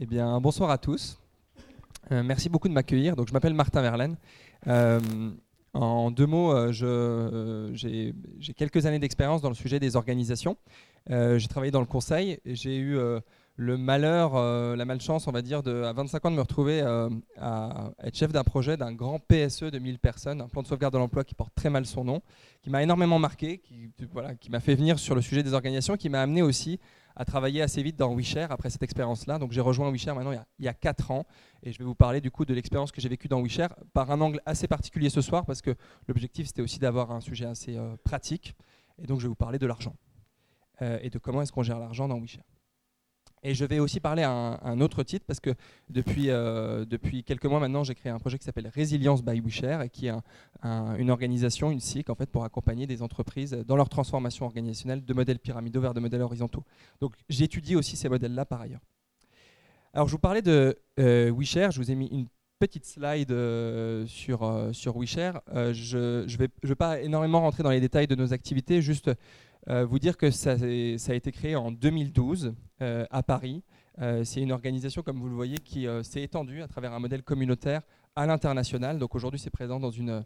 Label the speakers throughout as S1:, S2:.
S1: Eh bien, bonsoir à tous. Euh, merci beaucoup de m'accueillir. Donc, je m'appelle Martin Verlaine. Euh, en deux mots, euh, j'ai, quelques années d'expérience dans le sujet des organisations. J'ai travaillé dans le conseil. J'ai eu le malheur, euh, la malchance, on va dire, de, à 25 ans de me retrouver euh, à être chef d'un projet d'un grand PSE de 1000 personnes, un plan de sauvegarde de l'emploi qui porte très mal son nom, qui m'a énormément marqué, qui, m'a fait venir sur le sujet des organisations, qui m'a amené aussi à travailler assez vite dans WeShare après cette expérience-là. Donc j'ai rejoint WeShare maintenant il y, a, il y a 4 ans et je vais vous parler du coup de l'expérience que j'ai vécue dans WeShare par un angle assez particulier ce soir parce que l'objectif c'était aussi d'avoir un sujet assez euh, pratique et donc je vais vous parler de l'argent et de comment est-ce qu'on gère l'argent dans WeShare. Et je vais aussi parler à un, autre titre parce que depuis, euh, depuis quelques mois maintenant, j'ai créé un projet qui s'appelle Résilience by WeShare et qui est un- un- une organisation, une SIC en fait, pour accompagner des entreprises dans leur transformation organisationnelle de modèles pyramidaux vers de modèles horizontaux. Donc j'étudie aussi ces modèles-là par ailleurs. Alors je vous parlais de euh, je vous ai mis une petite slide euh, sur, euh, sur WeShare. Je ne vais, vais pas énormément rentrer dans les détails de nos activités, juste vous dire que ça, a été créé en 2012 euh, à Paris. Euh, C'est une organisation, comme vous le voyez, qui euh, s'est étendue à travers un modèle communautaire à l'international. Donc aujourd'hui, c'est présent dans une,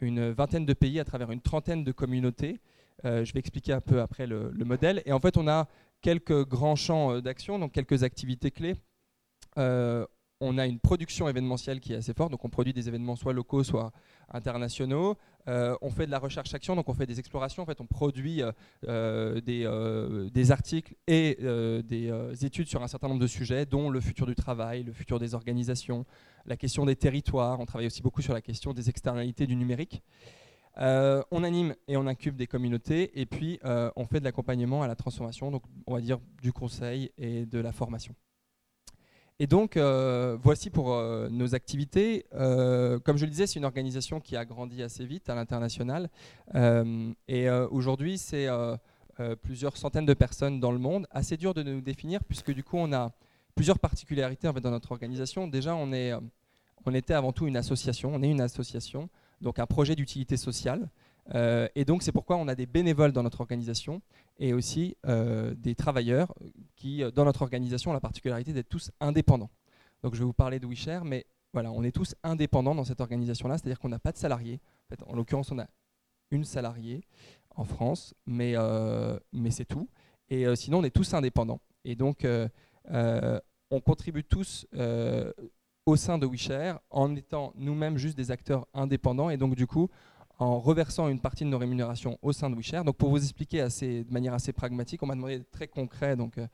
S1: vingtaine de pays, à travers une trentaine de communautés. Euh, je vais expliquer un peu après le, le modèle. Et en fait, on a quelques grands champs euh, d'action, donc quelques activités clés. Euh, on a une production événementielle qui est assez forte, donc on produit des événements soit locaux, soit internationaux. Euh, on fait de la recherche-action, donc on fait des explorations. En fait, on produit euh, euh, des, articles et des études sur un certain nombre de sujets, dont le futur du travail, le futur des organisations, la question des territoires. On travaille aussi beaucoup sur la question des externalités du numérique. On anime et on incube des communautés, et puis on fait de l'accompagnement à la transformation, donc on va dire du conseil et de la formation. Et donc, euh, voici pour euh, nos activités. Euh, comme je le disais, c'est une organisation qui a grandi assez vite à l'international. Et aujourd'hui, c'est plusieurs centaines de personnes dans le monde. Assez dur de nous définir, puisque du coup, on a plusieurs particularités dans notre organisation. Déjà, on, est, on était avant tout une association. On est une association, donc un projet d'utilité sociale. Euh, et donc, c'est pourquoi on a des bénévoles dans notre organisation et aussi euh, des travailleurs qui, euh, dans notre organisation, ont la particularité d'être tous indépendants. Donc je vais vous parler de WeShare, mais voilà, on est tous indépendants dans cette organisation-là, c'est-à-dire qu'on n'a pas de salariés. En, l'occurrence, on a une salariée en France, mais, mais c'est tout. Et sinon, on est tous indépendants. Et donc, on contribue tous au sein de WeShare en étant nous-mêmes juste des acteurs indépendants. Et donc, du coup, en reversant une partie de nos rémunérations au sein de WeShare. Donc pour vous expliquer de manière assez pragmatique, on m'a demandé d'être très concret. Donc, euh,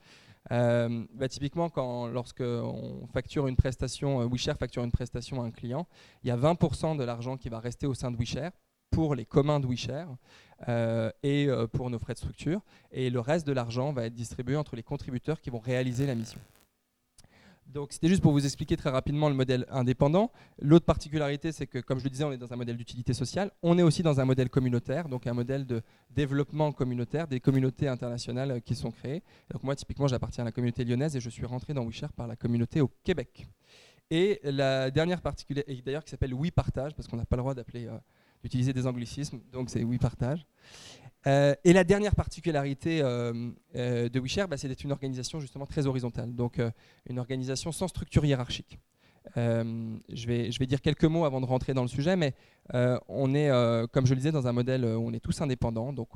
S1: euh, bah, typiquement, quand, lorsque on facture une prestation, euh, WeShare facture une prestation à un client, il y a 20% de l'argent qui va rester au sein de WeShare pour les communs de WeShare et pour nos frais de structure. Et le reste de l'argent va être distribué entre les contributeurs qui vont réaliser la mission. Donc c'était juste pour vous expliquer très rapidement le modèle indépendant. L'autre particularité, c'est que, comme je le disais, on est dans un modèle d'utilité sociale. On est aussi dans un modèle communautaire, donc un modèle de développement communautaire, des communautés internationales euh, qui sont créées. Donc moi, typiquement, j'appartiens à la communauté lyonnaise et je suis rentré dans WeShare par la communauté au Québec. Et la dernière particularité, d'ailleurs, qui s'appelle We Partage, parce qu'on n'a pas le droit d'appeler, euh, d'utiliser des anglicismes, donc c'est We Partage. Euh, et la dernière particularité euh, euh, de WeShare, bah, c'est d'être une organisation justement très horizontale, donc une organisation sans structure hiérarchique. Je, vais, dire quelques mots avant de rentrer dans le sujet, mais on est, comme je le disais, dans un modèle où on est tous indépendants, donc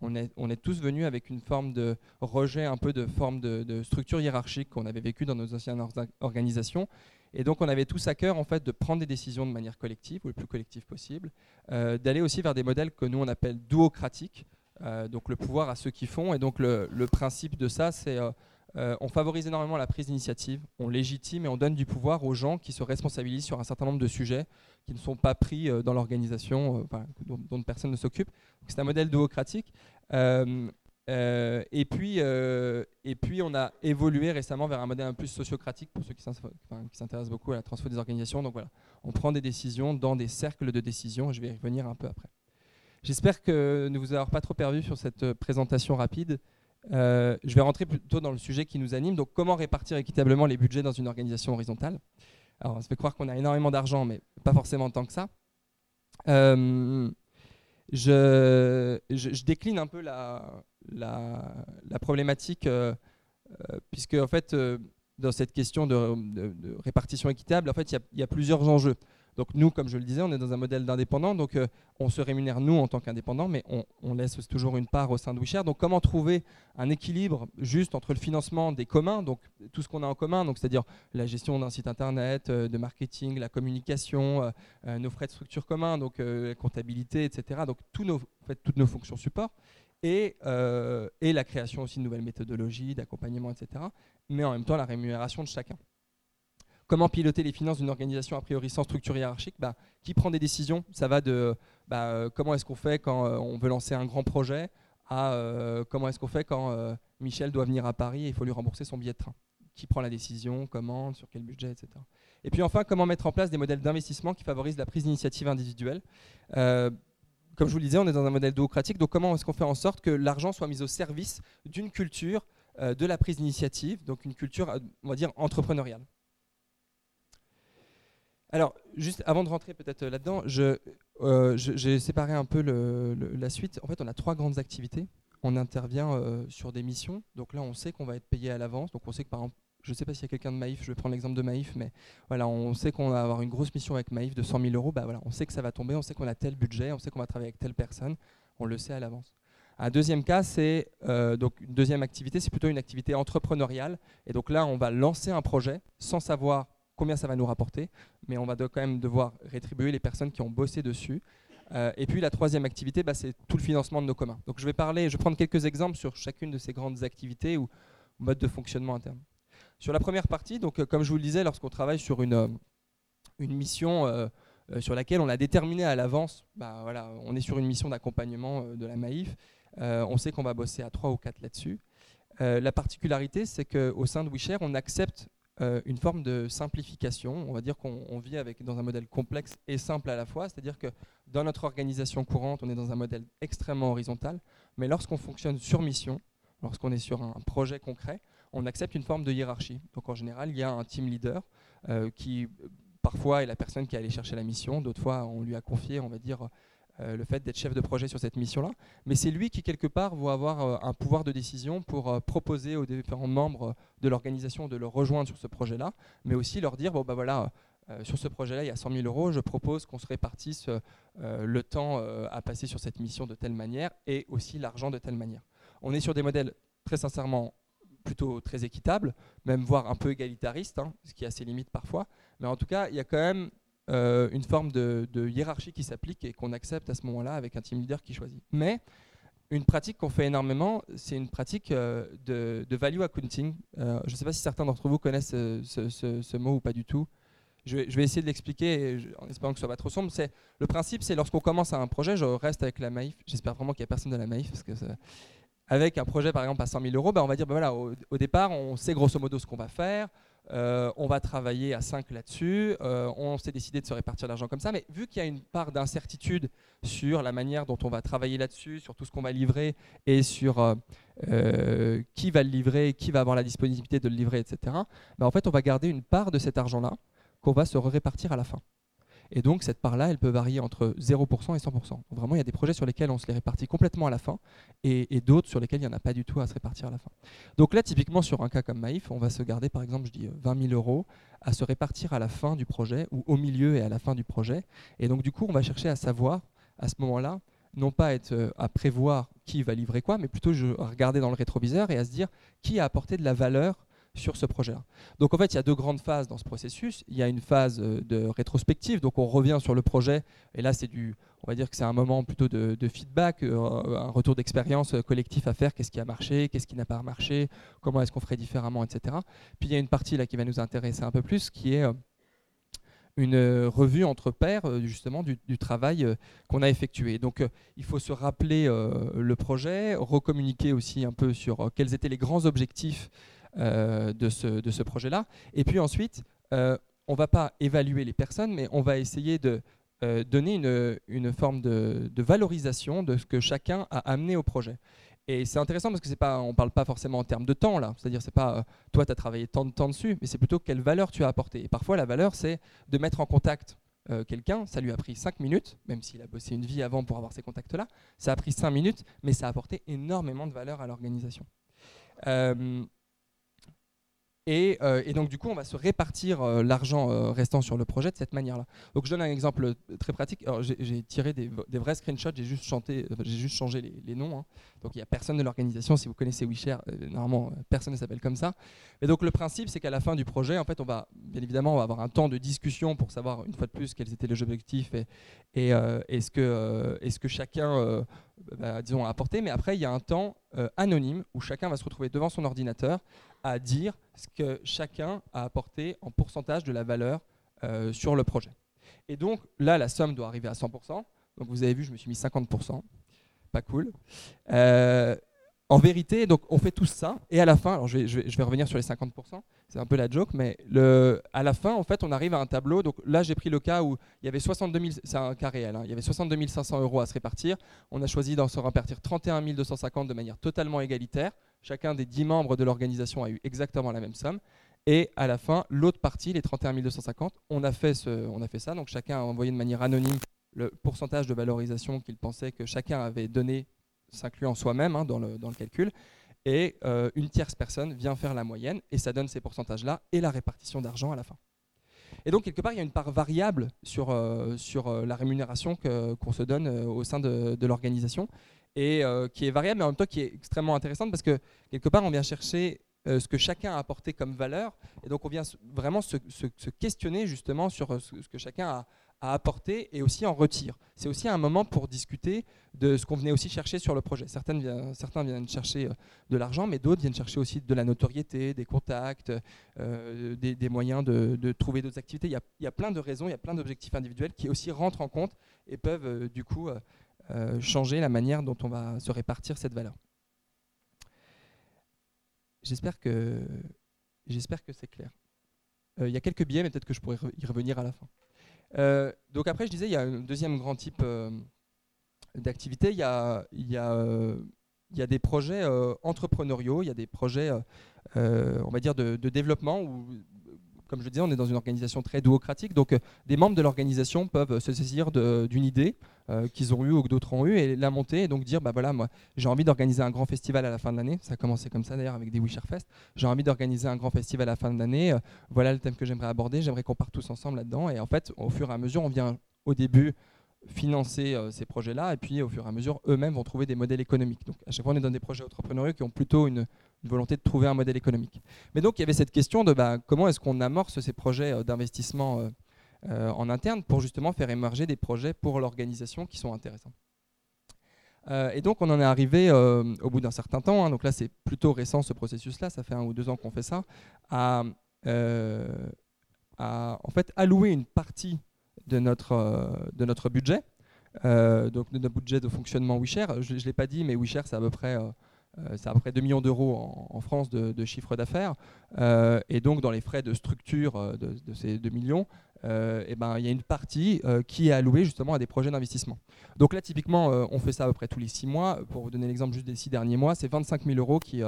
S1: on, est, tous venus avec une forme de rejet, un peu de forme de, structure hiérarchique qu'on avait vécu dans nos anciennes or- organisations. Et donc on avait tous à cœur en fait de prendre des décisions de manière collective, ou le plus collective possible, euh, d'aller aussi vers des modèles que nous on appelle duocratiques, euh, donc le pouvoir à ceux qui font. Et donc le, principe de ça, c'est euh, euh, on favorise énormément la prise d'initiative, on légitime et on donne du pouvoir aux gens qui se responsabilisent sur un certain nombre de sujets qui ne sont pas pris dans l'organisation, dont, dont personne ne s'occupe. C'est un modèle duocratique. Euh, et, puis, euh, et puis, on a évolué récemment vers un modèle un peu plus sociocratique pour ceux qui s'intéressent beaucoup à la transfert des organisations. Donc voilà, on prend des décisions dans des cercles de décision. Je vais y revenir un peu après. J'espère que ne vous avoir pas trop perdu sur cette euh, présentation rapide. Je vais rentrer plutôt dans le sujet qui nous anime. Donc, comment répartir équitablement les budgets dans une organisation horizontale? Alors, on se fait croire qu'on a énormément d'argent, mais pas forcément tant que ça. Je décline un peu la, la, problématique, puisque en fait, dans cette question de, répartition équitable, en fait, il y, a plusieurs enjeux. Donc nous, comme je le disais, on est dans un modèle d'indépendant, donc euh, on se rémunère nous en tant qu'indépendant, mais on, laisse toujours une part au sein de WeShare. Donc comment trouver un équilibre juste entre le financement des communs, donc tout ce qu'on a en commun, donc c'est-à-dire la gestion d'un site internet, euh, de marketing, la communication, euh, nos frais de structure communs, donc la comptabilité, etc. Donc nos, en fait, toutes nos fonctions support. Et, et, la création aussi de nouvelles méthodologies, d'accompagnement, etc. Mais en même temps la rémunération de chacun. Comment piloter les finances d'une organisation a priori sans structure hiérarchique? Bah, Qui prend des décisions? Ça va de bah, euh, comment est-ce qu'on fait quand euh, on veut lancer un grand projet à euh, comment est-ce qu'on fait quand Michel doit venir à Paris et il faut lui rembourser son billet de train? Qui prend la décision? Comment? Sur quel budget? Etc. Et puis enfin, comment mettre en place des modèles d'investissement qui favorisent la prise d'initiative individuelle? Comme je vous le disais, on est dans un modèle démocratique, donc comment est-ce qu'on fait en sorte que l'argent soit mis au service d'une culture de la prise d'initiative, donc une culture, on va dire, entrepreneuriale? Alors, juste avant de rentrer peut-être là-dedans, euh, j'ai séparé un peu la suite. En fait, on a trois grandes activités. On intervient euh, sur des missions. Donc là, on sait qu'on va être payé à l'avance. Donc on sait que par exemple, je ne sais pas s'il y a quelqu'un de Maïf, je vais prendre l'exemple de Maïf, mais voilà, on sait qu'on va avoir une grosse mission avec Maïf de 100 000 euros. Bah voilà, on sait que ça va tomber, on sait qu'on a tel budget, on sait qu'on va travailler avec telle personne. On le sait à l'avance. Un deuxième cas, c'est euh, donc une deuxième activité, c'est plutôt une activité entrepreneuriale. Et donc là, on va lancer un projet sans savoir combien ça va nous rapporter, mais on va quand même devoir rétribuer les personnes qui ont bossé dessus. Euh, et puis la troisième activité, bah, c'est tout le financement de nos communs. Donc je vais parler, je vais prendre quelques exemples sur chacune de ces grandes activités ou modes de fonctionnement interne. Sur la première partie, donc euh, comme je vous le disais, lorsqu'on travaille sur une, euh, mission sur laquelle on a déterminé à l'avance, bah, voilà, on est sur une mission d'accompagnement de la Maïf, on sait qu'on va bosser à trois ou quatre là-dessus. la particularité, c'est qu'au sein de WeShare, on accepte euh, une forme de simplification. On va dire qu'on vit dans un modèle complexe et simple à la fois, c'est-à-dire que dans notre organisation courante, on est dans un modèle extrêmement horizontal, mais lorsqu'on fonctionne sur mission, lorsqu'on est sur un projet concret, on accepte une forme de hiérarchie. Donc en général, il y a un team leader euh, qui parfois est la personne qui est allée chercher la mission, d'autres fois on lui a confié, on va dire, euh, le fait d'être chef de projet sur cette mission-là. Mais c'est lui qui, quelque part, va avoir euh, un pouvoir de décision pour euh, proposer aux différents membres de l'organisation de le rejoindre sur ce projet-là, mais aussi leur dire, bon, bah voilà, sur ce projet-là, il y a 100 000 euros, je propose qu'on se répartisse le temps à passer sur cette mission de telle manière et aussi l'argent de telle manière. On est sur des modèles, très sincèrement, plutôt très équitables, même voire un peu égalitaristes, hein, ce qui a ses limites parfois. Mais en tout cas, il y a quand même euh, une forme de, hiérarchie qui s'applique et qu'on accepte à ce moment-là avec un team leader qui choisit. Mais une pratique qu'on fait énormément, c'est une pratique euh, de, value accounting. Euh, je ne sais pas si certains d'entre vous connaissent ce, mot ou pas du tout. Je vais, essayer de l'expliquer en espérant que ce soit pas trop sombre. Le principe, c'est lorsqu'on commence un projet, je reste avec la Maïf. J'espère vraiment qu'il n'y a personne de la Maïf parce que avec un projet par exemple à 100 000 euros, bah, on va dire voilà, au, départ, on sait grosso modo ce qu'on va faire. Euh, on va travailler à 5 là-dessus. Euh, on s'est décidé de se répartir l'argent comme ça. Mais vu qu'il y a une part d'incertitude sur la manière dont on va travailler là-dessus, sur tout ce qu'on va livrer et sur euh, qui va le livrer, qui va avoir la disponibilité de le livrer, etc., bah, en fait, on va garder une part de cet argent-là qu'on va se répartir à la fin. Et donc, cette part-là, elle peut varier entre 0% et 100%. vraiment, il y a des projets sur lesquels on se les répartit complètement à la fin et, d'autres sur lesquels il n'y en a pas du tout à se répartir à la fin. Donc là, typiquement, sur un cas comme Maïf, on va se garder, par exemple, je dis 20 000 euros à se répartir à la fin du projet ou au milieu et à la fin du projet. Et donc, du coup, on va chercher à savoir, à ce moment-là, non pas être, euh, à prévoir qui va livrer quoi, mais plutôt regarder dans le rétroviseur et à se dire qui a apporté de la valeur sur ce projet-là. Donc en fait, il y a deux grandes phases dans ce processus. Il y a une phase euh, de rétrospective, donc on revient sur le projet, et là c'est du, on va dire que c'est un moment plutôt de, feedback, euh, un retour d'expérience euh, collectif à faire, qu'est-ce qui a marché, qu'est-ce qui n'a pas marché, comment est-ce qu'on ferait différemment, etc. Puis il y a une partie là qui va nous intéresser un peu plus, qui est une revue entre pairs justement du, travail qu'on a effectué. Donc il faut se rappeler le projet, recommuniquer aussi un peu sur quels étaient les grands objectifs de ce, de ce projet-là. Et puis ensuite, euh, on ne va pas évaluer les personnes, mais on va essayer de euh, donner une, une forme de, de, valorisation de ce que chacun a amené au projet. Et c'est intéressant parce que c'est pas, on ne parle pas forcément en termes de temps là. C'est-à-dire, c'est pas toi, tu as travaillé tant de temps dessus, mais c'est plutôt quelle valeur tu as apporté. Et parfois, la valeur, c'est de mettre en contact quelqu'un, ça lui a pris 5 minutes, même s'il a bossé une vie avant pour avoir ces contacts-là, ça a pris 5 minutes, mais ça a apporté énormément de valeur à l'organisation. Euh, et, donc, du coup, on va se répartir euh, l'argent euh, restant sur le projet de cette manière-là. Donc, je donne un exemple très pratique. J'ai tiré des, vrais screenshots, j'ai juste, juste changé les, noms. Hein. Donc, il n'y a personne de l'organisation. Si vous connaissez WeShare, normalement, personne ne s'appelle comme ça. Et donc, le principe, c'est qu'à la fin du projet, en fait, on va, bien évidemment, on va avoir un temps de discussion pour savoir, une fois de plus, quels étaient les objectifs et, ce, que, chacun bah, disons, a apporté. Mais après, il y a un temps anonyme où chacun va se retrouver devant son ordinateur à dire ce que chacun a apporté en pourcentage de la valeur euh, sur le projet. Et donc là, la somme doit arriver à 100%. Donc vous avez vu, je me suis mis 50%. Pas cool. Euh, en vérité, donc on fait tout ça, et à la fin, alors je vais, revenir sur les 50%, c'est un peu la joke, mais à la fin, en fait, on arrive à un tableau. Donc là, j'ai pris le cas où il y avait 62 000, c'est un cas réel, hein, il y avait 62 500 euros à se répartir. On a choisi d'en se répartir 31 250 de manière totalement égalitaire. Chacun des 10 membres de l'organisation a eu exactement la même somme. Et à la fin, l'autre partie, les 31 250, on a, fait ça. Donc chacun a envoyé de manière anonyme le pourcentage de valorisation qu'il pensait que chacun avait donné s'incluant soi-même hein, dans, le, calcul. Et euh, une tierce personne vient faire la moyenne et ça donne ces pourcentages-là et la répartition d'argent à la fin. Et donc, quelque part, il y a une part variable sur, euh, euh, la rémunération qu'on se donne au sein de, l'organisation et qui est variable, mais en même temps qui est extrêmement intéressante parce que, quelque part, on vient chercher ce que chacun a apporté comme valeur et donc on vient vraiment se, questionner justement sur ce, que chacun a, à apporter et aussi en retire. C'est aussi un moment pour discuter de ce qu'on venait aussi chercher sur le projet. Certaines, certains viennent chercher euh, de l'argent, mais d'autres viennent chercher aussi de la notoriété, des contacts, euh, des, moyens de, trouver d'autres activités. Il y, a, plein de raisons, il y a plein d'objectifs individuels qui aussi rentrent en compte et peuvent euh, du coup changer la manière dont on va se répartir cette valeur. J'espère que, j'espère que c'est clair. Il y a quelques biais, mais peut-être que je pourrais y revenir à la fin. Euh, donc après, je disais, il y a un deuxième grand type euh, d'activité. Il y a, y, a, euh, y a des projets entrepreneuriaux, il y a des projets, on va dire, de, développement comme je le disais, on est dans une organisation très duocratique, donc euh, des membres de l'organisation peuvent se saisir d'une idée euh, qu'ils ont eue ou que d'autres ont eue et la monter et donc dire bah voilà moi j'ai envie d'organiser un grand festival à la fin de l'année. Ça a commencé comme ça d'ailleurs avec des Wisher Fest. J'ai envie d'organiser un grand festival à la fin de l'année. Euh, voilà le thème que j'aimerais aborder. J'aimerais qu'on parte tous ensemble là-dedans et en fait au fur et à mesure on vient au début financer ces projets-là et puis au fur et à mesure eux-mêmes vont trouver des modèles économiques. Donc à chaque fois on est dans des projets entrepreneuriaux qui ont plutôt une volonté de trouver un modèle économique. Mais donc il y avait cette question de bah, comment est-ce qu'on amorce ces projets euh, d'investissement euh, euh, en interne pour justement faire émerger des projets pour l'organisation qui sont intéressants. et donc on en est arrivé au bout d'un certain temps, hein, donc là c'est plutôt récent ce processus-là, ça fait un ou deux ans qu'on fait ça, à, en fait allouer une partie de notre, de notre budget, donc de notre budget de fonctionnement WeShare. Je ne l'ai pas dit, mais WeShare c'est à peu près euh, c'est à peu près 2 millions d'euros en, France de, chiffre d'affaires. Euh, et donc, dans les frais de structure euh, de, ces 2 millions, eh ben, il y a une partie qui est allouée justement à des projets d'investissement. Donc là, typiquement, on fait ça à peu près tous les 6 mois. Pour vous donner l'exemple juste des 6 derniers mois, c'est 25 000 euros qui,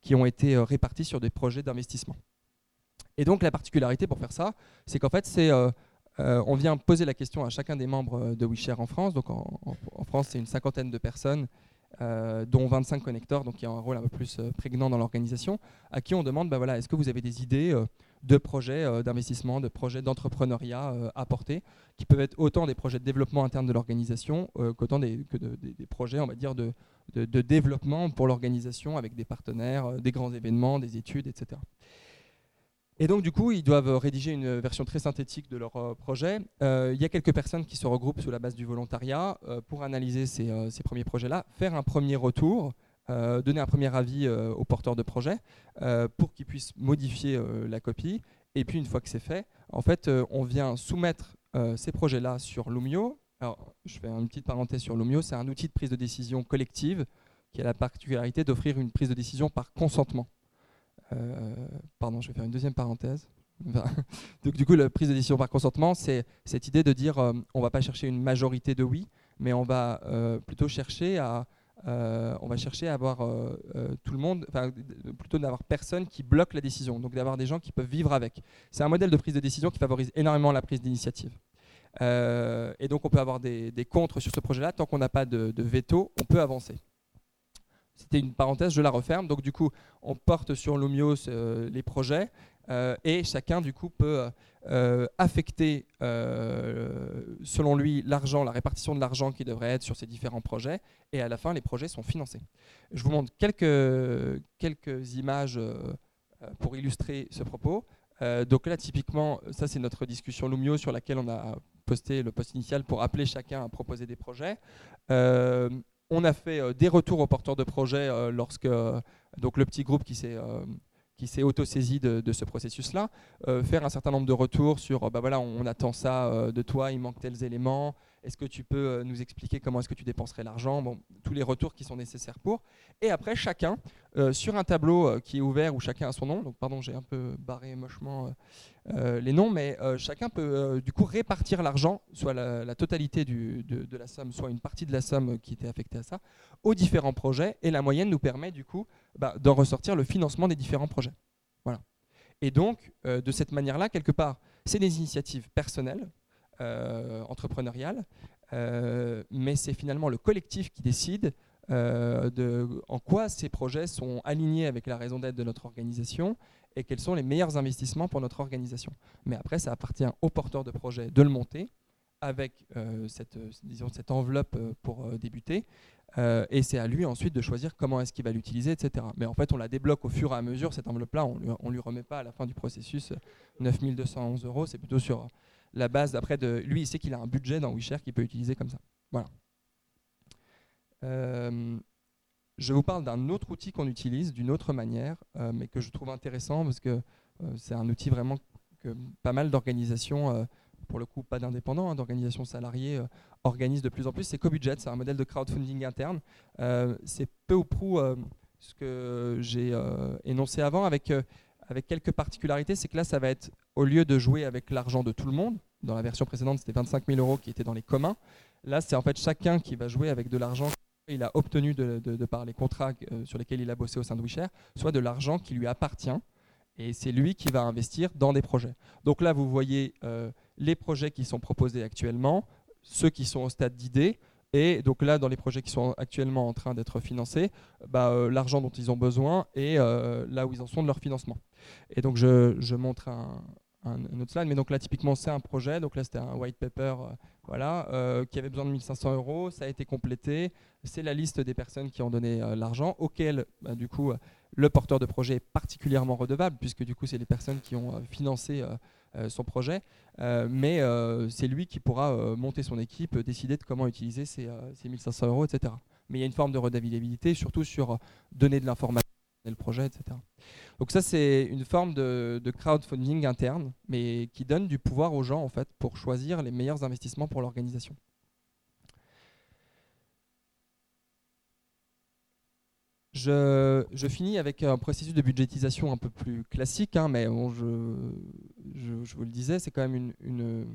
S1: qui ont été répartis sur des projets d'investissement. Et donc, la particularité pour faire ça, c'est qu'en fait, c'est... on vient poser la question à chacun des membres de WeShare en France. Donc en, France, c'est une cinquantaine de personnes euh, dont 25 connecteurs, donc qui ont un rôle un peu plus euh, prégnant dans l'organisation, à qui on demande bah est-ce que vous avez des idées euh, de projets d'investissement, de projets d'entrepreneuriat à porter, qui peuvent être autant des projets de développement interne de l'organisation qu'autant des, projets, on va de développement pour l'organisation avec des partenaires, des grands événements, des études, etc. Et donc, du coup, ils doivent rédiger une version très synthétique de leur euh, projet. Euh, il y a quelques personnes qui se regroupent sous la base du volontariat euh, pour analyser ces, premiers projets-là, faire un premier retour, donner un premier avis aux porteurs de projet pour qu'ils puissent modifier la copie. Et puis, une fois que c'est fait, en fait, on vient soumettre ces projets-là sur Lumio. Alors, je fais une petite parenthèse sur Lumio. C'est un outil de prise de décision collective qui a la particularité d'offrir une prise de décision par consentement. Euh, pardon, je vais faire une deuxième parenthèse. Donc, du coup, la prise de décision par consentement, c'est cette idée de dire euh, on ne va pas chercher une majorité de oui, mais on va euh, plutôt chercher à, on va chercher à avoir tout le monde, plutôt d'avoir personne qui bloque la décision, donc d'avoir des gens qui peuvent vivre avec. C'est un modèle de prise de décision qui favorise énormément la prise d'initiative. et donc on peut avoir des, des contres sur ce projet-là. Tant qu'on n'a pas de veto, on peut avancer. C'était une parenthèse, je la referme. Donc du coup, on porte sur Lumios les projets et chacun du coup peut euh, affecter, euh, selon lui, l'argent, la répartition de l'argent qui devrait être sur ces différents projets, et à la fin, les projets sont financés. Je vous montre quelques, quelques images euh, pour illustrer ce propos. donc là, typiquement, ça c'est notre discussion Lumio sur laquelle on a posté le post initial pour appeler chacun à proposer des projets. On a fait des retours aux porteurs de projets lorsque donc le petit groupe qui s'est qui s'est auto-saisi de, ce processus-là, euh, faire un certain nombre de retours sur, bah on, attend ça euh, de toi, il manque tels éléments, est-ce que tu peux euh, nous expliquer comment est-ce que tu dépenserais l'argent? Bon, Tous les retours qui sont nécessaires pour. Et après, chacun, euh, sur un tableau euh, qui est ouvert où chacun a son nom, donc pardon, j'ai un peu barré mochement les noms, mais chacun peut du coup répartir l'argent, soit la, totalité de, la somme, soit une partie de la somme qui était affectée à ça, aux différents projets. Et la moyenne nous permet du coup bah, d'en ressortir le financement des différents projets. Voilà. Et donc, de cette manière-là, quelque part, c'est des initiatives personnelles entrepreneuriale, euh, mais c'est finalement le collectif qui décide euh, de, en quoi ces projets sont alignés avec la raison d'être de notre organisation et quels sont les meilleurs investissements pour notre organisation. Mais après, ça appartient aux porteurs de projet de le monter avec cette, disons, cette enveloppe pour débuter. et c'est à lui ensuite de choisir comment est-ce qu'il va l'utiliser, etc. Mais en fait, on la débloque au fur et à mesure, cette enveloppe-là. On ne lui, remet pas à la fin du processus 9211 euros, c'est plutôt sur la base après de lui, il sait qu'il a un budget dans WeShare qu'il peut utiliser comme ça. Voilà. Euh, je vous parle d'un autre outil qu'on utilise d'une autre manière, euh, mais que je trouve intéressant parce que euh, c'est un outil vraiment que pas mal d'organisations, pour le coup pas d'indépendants, hein, d'organisations salariées, organisent de plus en plus. C'est CoBudget, c'est un modèle de crowdfunding interne. c'est peu ou prou ce que j'ai énoncé avant avec avec quelques particularités, c'est que là, ça va être, au lieu de jouer avec l'argent de tout le monde, dans la version précédente, c'était 25 000 euros qui étaient dans les communs, là, c'est en fait chacun qui va jouer avec de l'argent qu'il a obtenu de, par les contrats euh, sur lesquels il a bossé au sein de WeShare, soit de l'argent qui lui appartient, et c'est lui qui va investir dans des projets. Donc là, vous voyez euh, les projets qui sont proposés actuellement, ceux qui sont au stade d'idée, et donc là, dans les projets qui sont actuellement en train d'être financés, bah, euh, l'argent dont ils ont besoin et là où ils en sont de leur financement. Et donc je, montre un, autre slide, mais donc là typiquement c'est un projet, donc là c'était un white paper, euh, voilà, euh, qui avait besoin de 1500 euros, ça a été complété, c'est la liste des personnes qui ont donné euh, l'argent, auquel bah, du coup le porteur de projet est particulièrement redevable, puisque du coup c'est les personnes qui ont financé son projet, mais c'est lui qui pourra monter son équipe, décider de comment utiliser ces, ces 1500 euros, etc. Mais il y a une forme de redevabilité, surtout sur donner de l'information le projet, etc. Donc ça, c'est une forme de, crowdfunding interne, mais qui donne du pouvoir aux gens en fait pour choisir les meilleurs investissements pour l'organisation. Je, finis avec un processus de budgétisation un peu plus classique, hein, mais je, je, vous le disais, c'est quand même une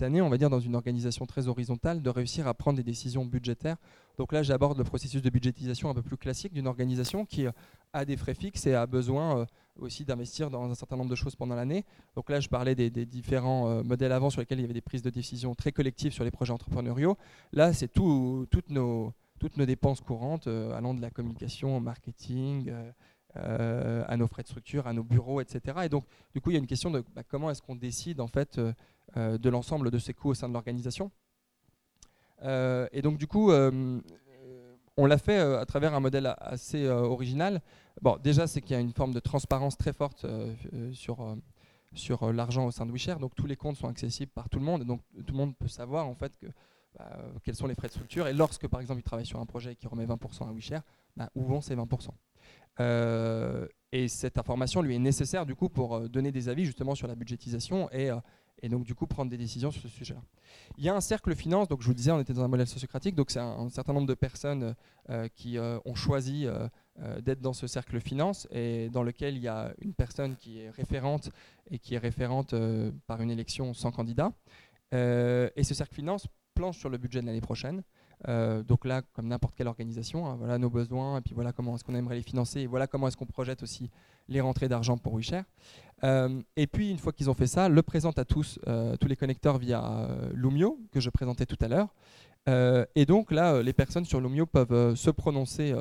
S1: année, on va dire, dans une organisation très horizontale, de réussir à prendre des décisions budgétaires. Donc là, j'aborde le processus de budgétisation un peu plus classique d'une organisation qui euh, a des frais fixes et a besoin euh, aussi d'investir dans un certain nombre de choses pendant l'année. Donc là, je parlais des, différents euh, modèles avant sur lesquels il y avait des prises de décision très collectives sur les projets entrepreneuriaux. Là, c'est nos, toutes nos dépenses courantes, allant de la communication au marketing. À nos frais de structure, à nos bureaux, etc. Et donc, du coup, il y a une question de bah, comment est-ce qu'on décide en fait euh, de l'ensemble de ces coûts au sein de l'organisation? Euh, et donc du coup, euh, on l'a fait à travers un modèle assez original. Bon, déjà, c'est qu'il y a une forme de transparence très forte sur, sur l'argent au sein de WeShare. Donc tous les comptes sont accessibles par tout le monde. Et donc tout le monde peut savoir en fait bah, quels sont les frais de structure. Et lorsque par exemple il travaille sur un projet qui remet 20% à WeShare, bah, où vont ces 20% Et cette information lui est nécessaire du coup pour donner des avis justement sur la budgétisation et, et donc du coup prendre des décisions sur ce sujet-là. Il y a un cercle finance, donc je vous disais on était dans un modèle sociocratique, donc c'est un, certain nombre de personnes euh, qui euh, ont choisi euh, d'être dans ce cercle finance et dans lequel il y a une personne qui est référente et qui est référente par une élection sans candidat. et ce cercle finance planche sur le budget de l'année prochaine. Donc là, comme n'importe quelle organisation, hein, voilà nos besoins, et puis voilà comment est-ce qu'on aimerait les financer, et voilà comment est-ce qu'on projette aussi les rentrées d'argent pour WeShare. et puis une fois qu'ils ont fait ça, le présentent à tous, tous les connecteurs via Lumio, que je présentais tout à l'heure. et donc là, les personnes sur Lumio peuvent se prononcer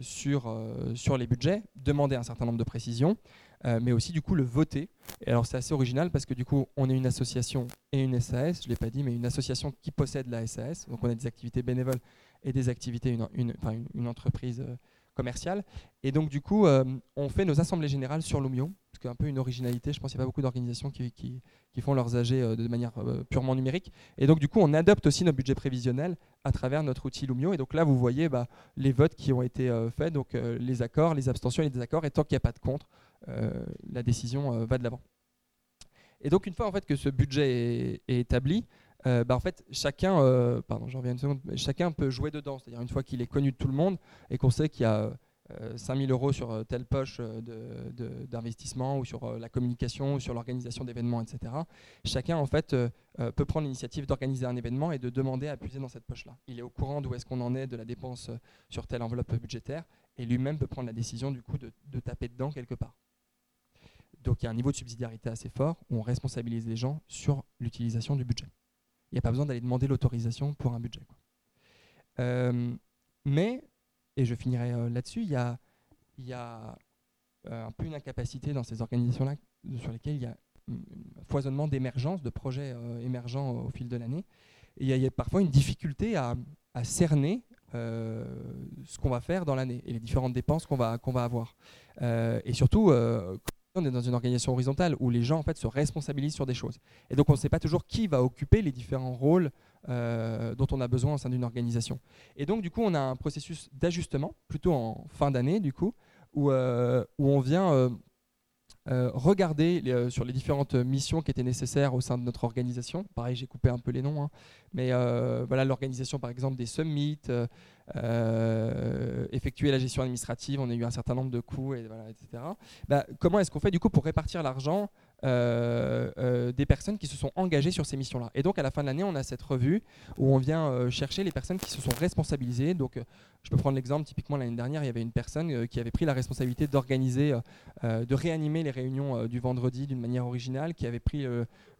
S1: sur, sur les budgets, demander un certain nombre de précisions. Euh, mais aussi du coup le voter. Et alors c'est assez original parce que du coup on est une association et une SAS, je ne l'ai pas dit, mais une association qui possède la SAS. Donc on a des activités bénévoles et des activités, une, une, une, entreprise euh, commerciale. Et donc du coup euh, on fait nos assemblées générales sur Lumio, ce qui est un peu une originalité. Je pense qu'il n'y a pas beaucoup d'organisations qui, qui, qui, font leurs AG de manière purement numérique. Et donc du coup on adopte aussi notre budget prévisionnel à travers notre outil Lumio. Et donc là vous voyez bah, les votes qui ont été faits, donc les accords, les abstentions et les désaccords. Et tant qu'il n'y a pas de contre, la décision euh, va de l'avant. Et donc une fois en fait que ce budget est, établi, euh, bah, chacun, pardon, j'en reviens une seconde, chacun peut jouer dedans. C'est-à-dire une fois qu'il est connu de tout le monde et qu'on sait qu'il y a 5000 euros sur telle poche d'investissement ou sur la communication ou sur l'organisation d'événements, etc. Chacun en fait peut prendre l'initiative d'organiser un événement et de demander à puiser dans cette poche-là. Il est au courant d'où est-ce qu'on en est de la dépense sur telle enveloppe budgétaire et lui-même peut prendre la décision du coup de taper dedans quelque part. Donc il y a un niveau de subsidiarité assez fort où on responsabilise les gens sur l'utilisation du budget. Il n'y a pas besoin d'aller demander l'autorisation pour un budget. Euh, mais, et je finirai euh, là-dessus, il y a, euh, un peu une incapacité dans ces organisations-là sur lesquelles il y a un foisonnement d'émergence, de projets émergents au fil de l'année. Il y, a parfois une difficulté à, cerner ce qu'on va faire dans l'année et les différentes dépenses qu'on va avoir. et surtout, on est dans une organisation horizontale où les gens en fait se responsabilisent sur des choses. Et donc on ne sait pas toujours qui va occuper les différents rôles euh, dont on a besoin au sein d'une organisation. Et donc du coup on a un processus d'ajustement plutôt en fin d'année du coup où, euh, où on vient euh, regarder sur les différentes missions qui étaient nécessaires au sein de notre organisation. Pareil j'ai coupé un peu les noms, hein. mais voilà l'organisation par exemple des summits. Euh, effectuer la gestion administrative, on a eu un certain nombre de coûts, etc. Bah, comment est-ce qu'on fait du coup pour répartir l'argent des personnes qui se sont engagées sur ces missions-là. Et donc à la fin de l'année, on a cette revue où on vient chercher les personnes qui se sont responsabilisées. Donc je peux prendre l'exemple, typiquement l'année dernière, il y avait une personne qui avait pris la responsabilité d'organiser, de réanimer les réunions du vendredi d'une manière originale, qui avait pris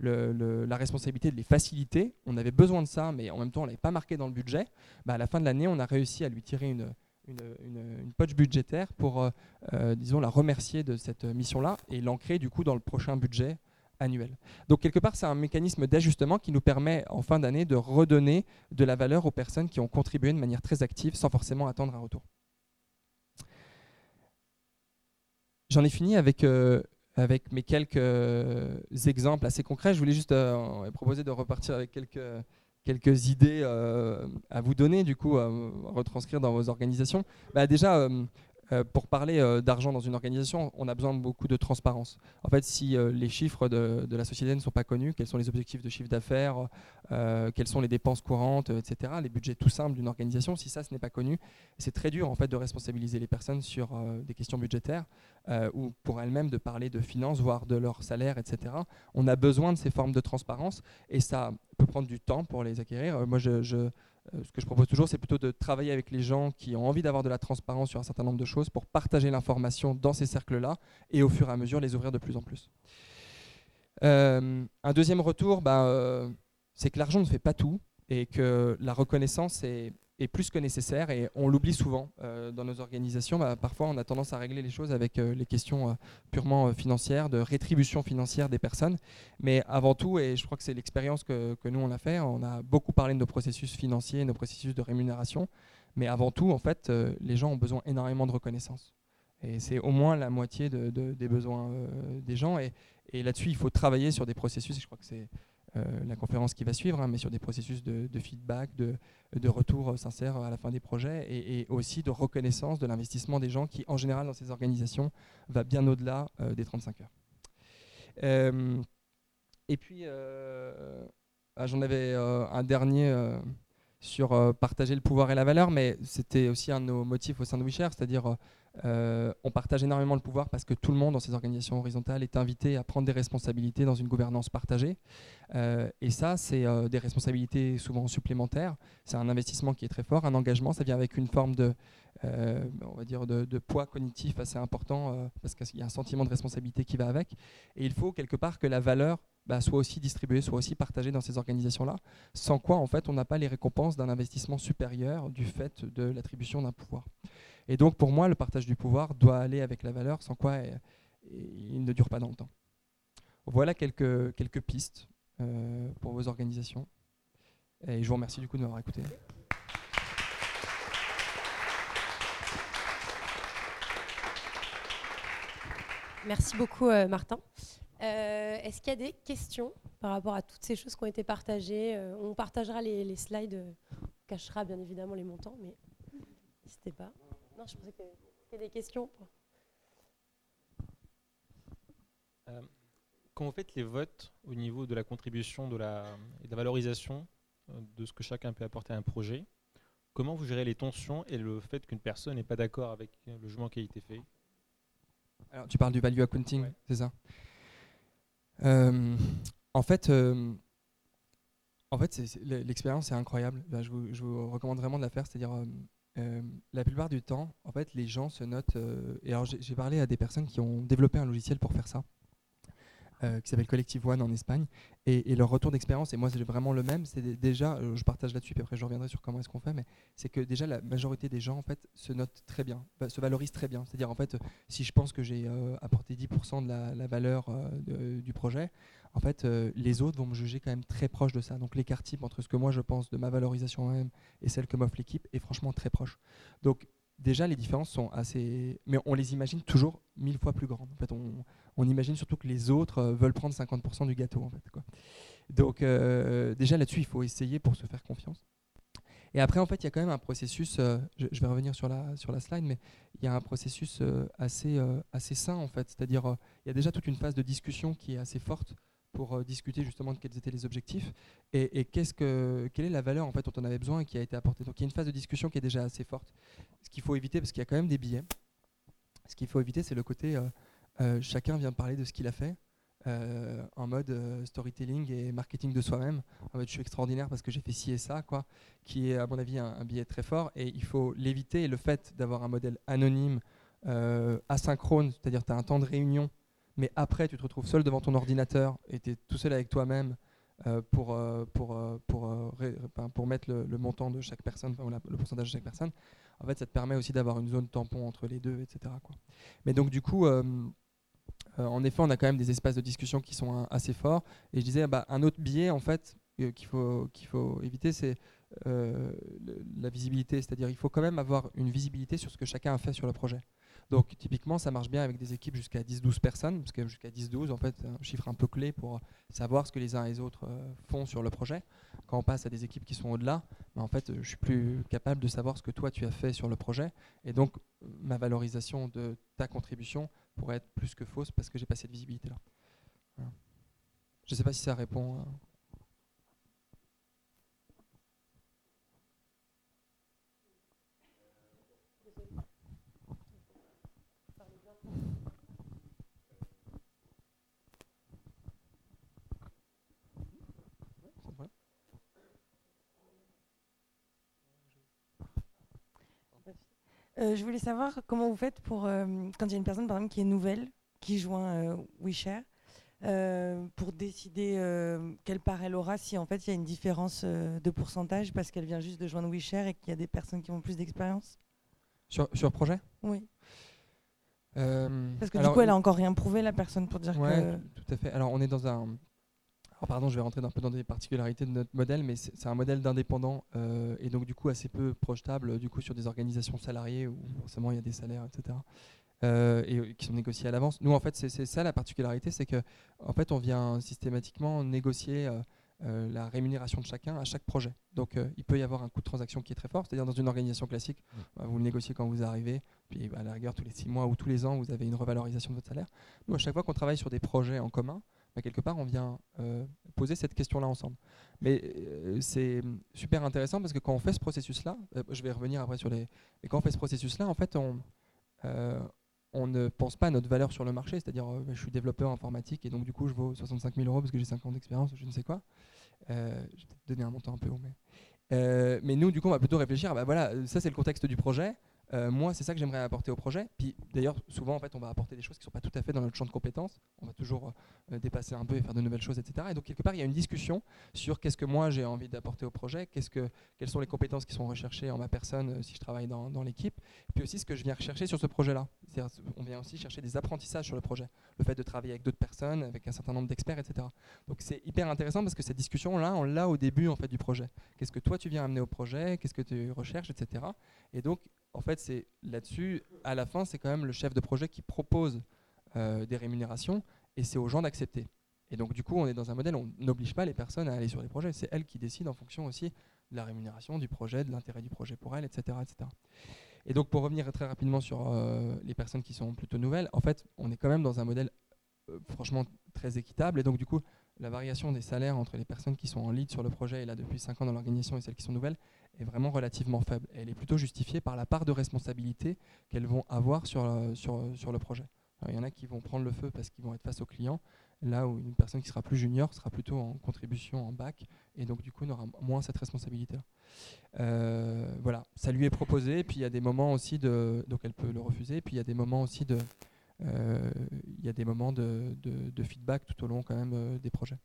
S1: la responsabilité de les faciliter. On avait besoin de ça, mais en même temps, on ne l'avait pas marqué dans le budget. Bah, à la fin de l'année, on a réussi à lui tirer une, une, poche budgétaire pour, euh, euh, disons, la remercier de cette mission-là et l'ancrer du coup dans le prochain budget annuel. Donc quelque part, c'est un mécanisme d'ajustement qui nous permet en fin d'année de redonner de la valeur aux personnes qui ont contribué de manière très active sans forcément attendre un retour. J'en ai fini avec, euh, avec mes quelques exemples assez concrets. Je voulais juste proposer de repartir avec quelques quelques idées euh, à vous donner, du coup, à retranscrire dans vos organisations. Bah, déjà, euh, euh, pour parler d'argent dans une organisation, on a besoin de beaucoup de transparence. En fait, si les chiffres de, la société ne sont pas connus, quels sont les objectifs de chiffre d'affaires, quelles sont les dépenses courantes, etc., les budgets tout simples d'une organisation, si ça, ce n'est pas connu, c'est très dur en fait de responsabiliser les personnes sur des questions budgétaires ou pour elles-mêmes de parler de finances, voire de leur salaire, etc. On a besoin de ces formes de transparence et ça peut prendre du temps pour les acquérir. Euh, moi, je, euh, ce que je propose toujours, c'est plutôt de travailler avec les gens qui ont envie d'avoir de la transparence sur un certain nombre de choses pour partager l'information dans ces cercles-là et au fur et à mesure les ouvrir de plus en plus. Euh, un deuxième retour, bah, c'est que l'argent ne fait pas tout et que la reconnaissance est est plus que nécessaire et on l'oublie souvent euh, dans nos organisations. Bah, parfois, on a tendance à régler les choses avec euh, les questions euh, purement financières, de rétribution financière des personnes. Mais avant tout, et je crois que c'est l'expérience que, nous on a fait, on a beaucoup parlé de nos processus financiers, nos processus de rémunération. Mais avant tout, en fait, les gens ont besoin énormément de reconnaissance. Et c'est au moins la moitié de, des besoins des gens. Et, et là-dessus, il faut travailler sur des processus. Et je crois que c'est la conférence qui va suivre, hein, mais sur des processus de, feedback, de, retour sincère à la fin des projets et, aussi de reconnaissance de l'investissement des gens qui, en général, dans ces organisations, va bien au-delà euh, des 35 heures. Euh, et puis, ah, j'en avais un dernier sur partager le pouvoir et la valeur, mais c'était aussi un de nos motifs au sein de WeShare, c'est-à-dire Euh, on partage énormément le pouvoir parce que tout le monde dans ces organisations horizontales est invité à prendre des responsabilités dans une gouvernance partagée. Euh, et ça, c'est euh, des responsabilités souvent supplémentaires. C'est un investissement qui est très fort, un engagement. Ça vient avec une forme de, on va dire, de, poids cognitif assez important parce qu'il y a un sentiment de responsabilité qui va avec. Et il faut quelque part que la valeur bah, soit aussi distribuée, soit aussi partagée dans ces organisations-là. Sans quoi, en fait, on n'a pas les récompenses d'un investissement supérieur du fait de l'attribution d'un pouvoir. Et donc pour moi, le partage du pouvoir doit aller avec la valeur, sans quoi euh, il ne dure pas dans le temps. Voilà quelques, quelques pistes euh, pour vos organisations. Et je vous remercie du coup de m'avoir écouté.
S2: Merci beaucoup euh, Martin. Est-ce qu'il y a des questions par rapport à toutes ces choses qui ont été partagées? On partagera les, les slides, on cachera bien évidemment les montants, mais n'hésitez pas. Non, je pensais qu'il y avait des questions.
S3: Euh, quand vous faites les votes au niveau de la contribution de la, et de la valorisation euh, de ce que chacun peut apporter à un projet, comment vous gérez les tensions et le fait qu'une personne n'est pas d'accord avec le jugement qui a été fait?
S1: Alors, tu parles du value accounting, c'est ça? Euh, En fait, en fait l'expérience est incroyable. je, vous, je, vous, recommande vraiment de la faire. C'est-à-dire, euh, la plupart du temps, en fait, les gens se notent. Euh, et alors, j'ai parlé à des personnes qui ont développé un logiciel pour faire ça. Euh, qui s'appelle Collective One en Espagne. Et, leur retour d'expérience, et moi c'est vraiment le même, c'est déjà, je partage là-dessus, puis après je reviendrai sur comment est-ce qu'on fait, mais c'est que déjà la majorité des gens en fait se notent très bien, se valorisent très bien. C'est-à-dire en fait, si je pense que j'ai apporté 10% de la, valeur du projet, en fait les autres vont me juger quand même très proche de ça. Donc l'écart type entre ce que moi je pense de ma valorisation moi-même et celle que m'offre l'équipe est franchement très proche. Donc déjà les différences sont assez mais on les imagine toujours mille fois plus grandes en fait. On, imagine surtout que les autres euh, veulent prendre 50% du gâteau en fait quoi. donc euh, déjà là-dessus il faut essayer pour se faire confiance. Et après en fait il y a quand même un processus euh, je, vais revenir sur la sur la slide mais il y a un processus assez assez sain en fait. C'est-à-dire il y a déjà toute une phase de discussion qui est assez forte pour discuter justement de quels étaient les objectifs et, qu'est-ce que, quelle est la valeur en fait dont on avait besoin et qui a été apportée. Donc il y a une phase de discussion qui est déjà assez forte. Ce qu'il faut éviter, parce qu'il y a quand même des billets, ce qu'il faut éviter, c'est le côté euh, euh, chacun vient parler de ce qu'il a fait. Euh, en mode storytelling et marketing de soi-même. En mode je suis extraordinaire parce que j'ai fait ci et ça, quoi, qui est à mon avis un, billet très fort. Et il faut l'éviter. Le fait d'avoir un modèle anonyme, asynchrone, c'est-à-dire tu as un temps de réunion mais après tu te retrouves seul devant ton ordinateur et tu es tout seul avec toi-même euh, pour, euh, pour, euh, pour, pour mettre le, montant de chaque personne, le pourcentage de chaque personne, en fait ça te permet aussi d'avoir une zone tampon entre les deux, etc. Mais donc du coup, en effet, on a quand même des espaces de discussion qui sont assez forts. Et je disais, bah, un autre biais en fait qu'il faut, qu'il faut éviter, c'est la visibilité. C'est-à-dire il faut quand même avoir une visibilité sur ce que chacun a fait sur le projet. Donc typiquement, ça marche bien avec des équipes jusqu'à 10-12 personnes, parce que jusqu'à 10-12, en fait, un chiffre un peu clé pour savoir ce que les uns et les autres euh, font sur le projet. Quand on passe à des équipes qui sont au-delà, bah, en fait, je suis plus capable de savoir ce que toi tu as fait sur le projet, et donc ma valorisation de ta contribution pourrait être plus que fausse parce que j'ai pas cette visibilité là. Je ne sais pas si ça répond.
S4: Euh, je voulais savoir comment vous faites pour, euh, quand il y a une personne par exemple qui est nouvelle, qui joint euh, WeShare, pour décider quelle part elle aura, si en fait il y a une différence de pourcentage parce qu'elle vient juste de joindre WeShare et qu'il y a des personnes qui ont plus d'expérience?
S1: Sur, sur projet?
S4: Oui. parce que du coup, elle a encore rien prouvé, la personne, pour dire
S1: que. Tout à fait. Alors, on est dans un, alors pardon, je vais rentrer un peu dans des particularités de notre modèle, mais c'est un modèle d'indépendant euh, et donc du coup assez peu projetable du coup sur des organisations salariées où forcément il y a des salaires, etc. Euh, et euh, qui sont négociés à l'avance. Nous en fait c'est ça la particularité, c'est que en fait on vient systématiquement négocier la rémunération de chacun à chaque projet. Donc il peut y avoir un coût de transaction qui est très fort, c'est-à-dire dans une organisation classique, mmh. bah, vous le négociez quand vous arrivez, puis bah, à la rigueur tous les six mois ou tous les ans vous avez une revalorisation de votre salaire. Nous à chaque fois qu'on travaille sur des projets en commun, bah, quelque part, on vient euh, poser cette question-là ensemble. Mais euh, c'est super intéressant parce que quand on fait ce processus-là, euh, je vais revenir après sur les. Mais quand on fait ce processus-là, en fait, on, on ne pense pas à notre valeur sur le marché, c'est-à-dire je suis développeur informatique et donc du coup je vaux 65 000 euros parce que j'ai 5 ans d'expérience ou je ne sais quoi. Je vais te donner un montant un peu haut, mais, mais nous du coup on va plutôt réfléchir, bah voilà, ça c'est le contexte du projet. Euh, moi, c'est ça que j'aimerais apporter au projet. Puis d'ailleurs, souvent, en fait, on va apporter des choses qui ne sont pas tout à fait dans notre champ de compétences. On va toujours euh, dépasser un peu et faire de nouvelles choses, etc. Et donc, quelque part, il y a une discussion sur qu'est-ce que moi j'ai envie d'apporter au projet, quelles sont les compétences qui sont recherchées en ma personne euh, si je travaille dans, dans l'équipe, puis aussi ce que je viens rechercher sur ce projet-là. On vient aussi chercher des apprentissages sur le projet, le fait de travailler avec d'autres personnes, avec un certain nombre d'experts, etc. Donc, c'est hyper intéressant parce que cette discussion-là, on l'a au début en fait du projet. Qu'est-ce que toi tu viens amener au projet, qu'est-ce que tu recherches, etc. Et donc, en fait, c'est là-dessus, à la fin, c'est quand même le chef de projet qui propose euh, des rémunérations et c'est aux gens d'accepter. Et donc, du coup, on est dans un modèle, on n'oblige pas les personnes à aller sur les projets, c'est elles qui décident en fonction aussi de la rémunération, du projet, de l'intérêt du projet pour elles, etc. etc. Et donc, pour revenir très rapidement sur euh, les personnes qui sont plutôt nouvelles, en fait, on est quand même dans un modèle euh, franchement très équitable et donc, du coup, la variation des salaires entre les personnes qui sont en lead sur le projet et là depuis 5 ans dans l'organisation et celles qui sont nouvelles est vraiment relativement faible. Et elle est plutôt justifiée par la part de responsabilité qu'elles vont avoir sur, euh, sur, sur le projet. Il y en a qui vont prendre le feu parce qu'ils vont être face aux clients, là où une personne qui sera plus junior sera plutôt en contribution en bac et donc du coup n'aura moins cette responsabilité. Euh, voilà, ça lui est proposé, puis il y a des moments aussi de, donc elle peut le refuser, puis il y a des moments aussi de, euh, il y a des moments de, de, de feedback tout au long quand même euh, des projets.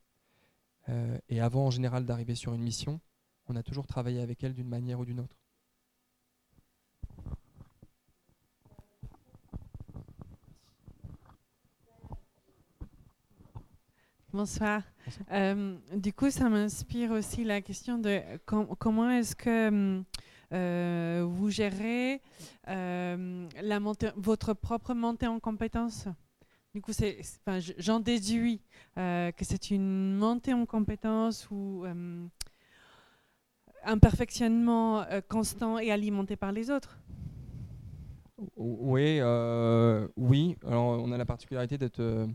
S1: Euh, et avant en général d'arriver sur une mission, on a toujours travaillé avec elle d'une manière ou d'une autre.
S5: Bonsoir.
S1: Bonsoir.
S5: Euh, du coup, ça m'inspire aussi la question de com- comment est-ce que hum, euh, vous gérez euh, la montée- votre propre montée en compétences? Du coup, j'en déduis euh, que c'est une montée en compétences ou hum, un perfectionnement euh, constant et alimenté par les autres.
S1: Oui, euh, oui. Alors, on a la particularité d'être. euh,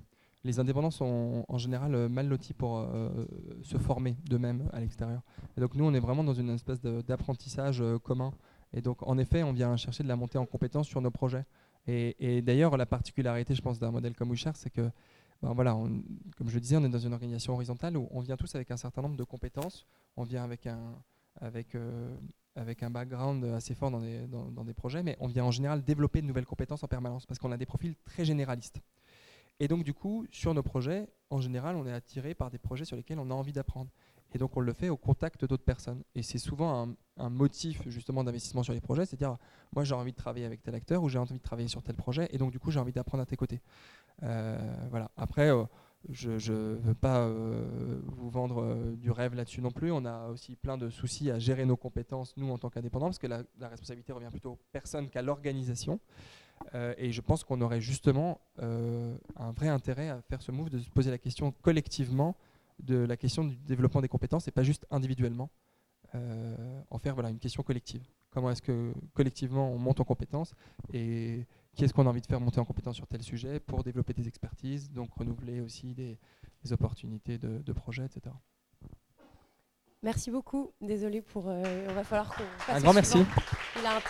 S1: les indépendants sont en général mal lotis pour se former d'eux-mêmes à l'extérieur. Donc, nous, on est vraiment dans une espèce d'apprentissage commun. Et donc, en effet, on vient chercher de la montée en compétences sur nos projets. Et, d'ailleurs, la particularité, je pense, d'un modèle comme WeShare, c'est que, ben voilà, comme je le disais, on est dans une organisation horizontale où on vient tous avec un certain nombre de compétences. On vient avec un, avec, euh, avec un background assez fort dans des, dans, des projets, mais on vient en général développer de nouvelles compétences en permanence parce qu'on a des profils très généralistes. Et donc, du coup, sur nos projets, en général, on est attiré par des projets sur lesquels on a envie d'apprendre. Et donc, on le fait au contact d'autres personnes. Et c'est souvent un, un motif, justement, d'investissement sur les projets, c'est-à-dire, moi, j'ai envie de travailler avec tel acteur ou j'ai envie de travailler sur tel projet, et donc, du coup, j'ai envie d'apprendre à tes côtés. Euh, voilà. Après, euh, je ne veux pas euh, vous vendre euh, du rêve là-dessus non plus. On a aussi plein de soucis à gérer nos compétences, nous, en tant qu'indépendants, parce que la, responsabilité revient plutôt aux personnes qu'à l'organisation. Euh, et je pense qu'on aurait justement un vrai intérêt à faire ce move, de se poser la question collectivement de la question du développement des compétences et pas juste individuellement. En faire voilà, une question collective. Comment est-ce que collectivement on monte en compétences qui est-ce qu'on a envie de faire monter en compétences sur tel sujet pour développer des expertises, donc renouveler aussi des, des opportunités de, de projets, etc.
S2: Merci beaucoup. Désolée pour. euh, on va falloir qu'on.
S1: Un grand merci.
S2: Il a un.